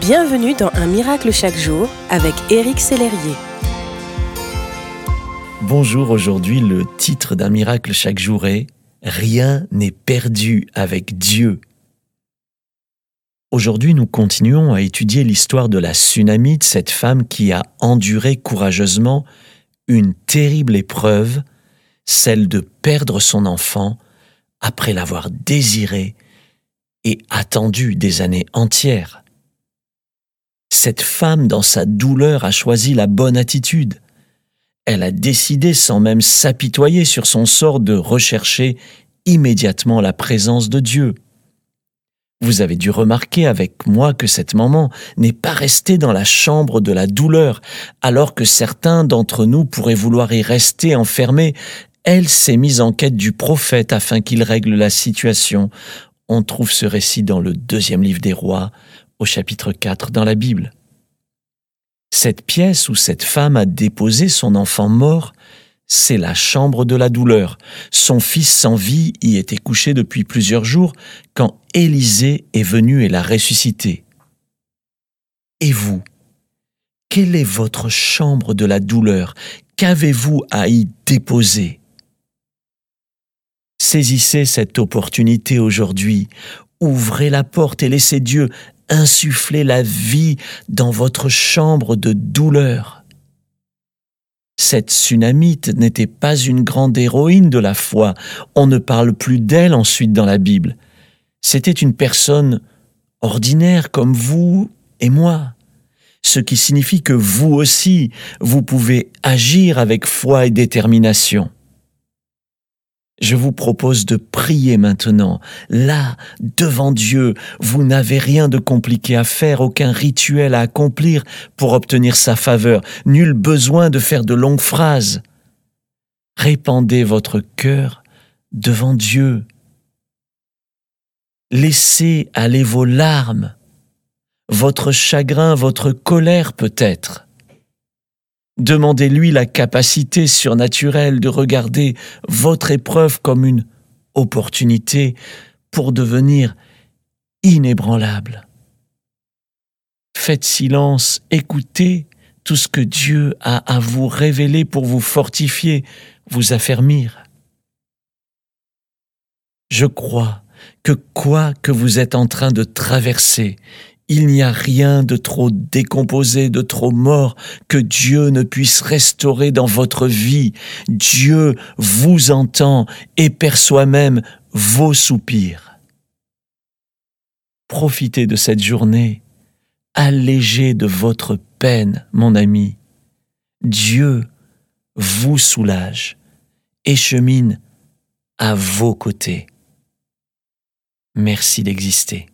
Bienvenue dans Un miracle chaque jour avec Éric Sellerier. Bonjour, aujourd'hui le titre d'un miracle chaque jour est Rien n'est perdu avec Dieu. Aujourd'hui nous continuons à étudier l'histoire de la tsunami, de cette femme qui a enduré courageusement une terrible épreuve, celle de perdre son enfant après l'avoir désiré et attendu des années entières cette femme, dans sa douleur, a choisi la bonne attitude. Elle a décidé, sans même s'apitoyer sur son sort, de rechercher immédiatement la présence de Dieu. Vous avez dû remarquer avec moi que cette maman n'est pas restée dans la chambre de la douleur, alors que certains d'entre nous pourraient vouloir y rester enfermés. Elle s'est mise en quête du prophète afin qu'il règle la situation. On trouve ce récit dans le deuxième livre des rois, au chapitre 4 dans la Bible. Cette pièce où cette femme a déposé son enfant mort, c'est la chambre de la douleur. Son fils sans vie y était couché depuis plusieurs jours quand Élisée est venu et l'a ressuscité. Et vous Quelle est votre chambre de la douleur Qu'avez-vous à y déposer? Saisissez cette opportunité aujourd'hui. Ouvrez la porte et laissez Dieu insuffler la vie dans votre chambre de douleur. Cette tsunamite n'était pas une grande héroïne de la foi, on ne parle plus d'elle ensuite dans la Bible. C'était une personne ordinaire comme vous et moi, ce qui signifie que vous aussi, vous pouvez agir avec foi et détermination. Je vous propose de prier maintenant. Là, devant Dieu, vous n'avez rien de compliqué à faire, aucun rituel à accomplir pour obtenir sa faveur, nul besoin de faire de longues phrases. Répandez votre cœur devant Dieu. Laissez aller vos larmes, votre chagrin, votre colère peut-être. Demandez-lui la capacité surnaturelle de regarder votre épreuve comme une opportunité pour devenir inébranlable. Faites silence, écoutez tout ce que Dieu a à vous révéler pour vous fortifier, vous affermir. Je crois que quoi que vous êtes en train de traverser, il n'y a rien de trop décomposé, de trop mort que Dieu ne puisse restaurer dans votre vie. Dieu vous entend et perçoit même vos soupirs. Profitez de cette journée, allégez de votre peine, mon ami. Dieu vous soulage et chemine à vos côtés. Merci d'exister.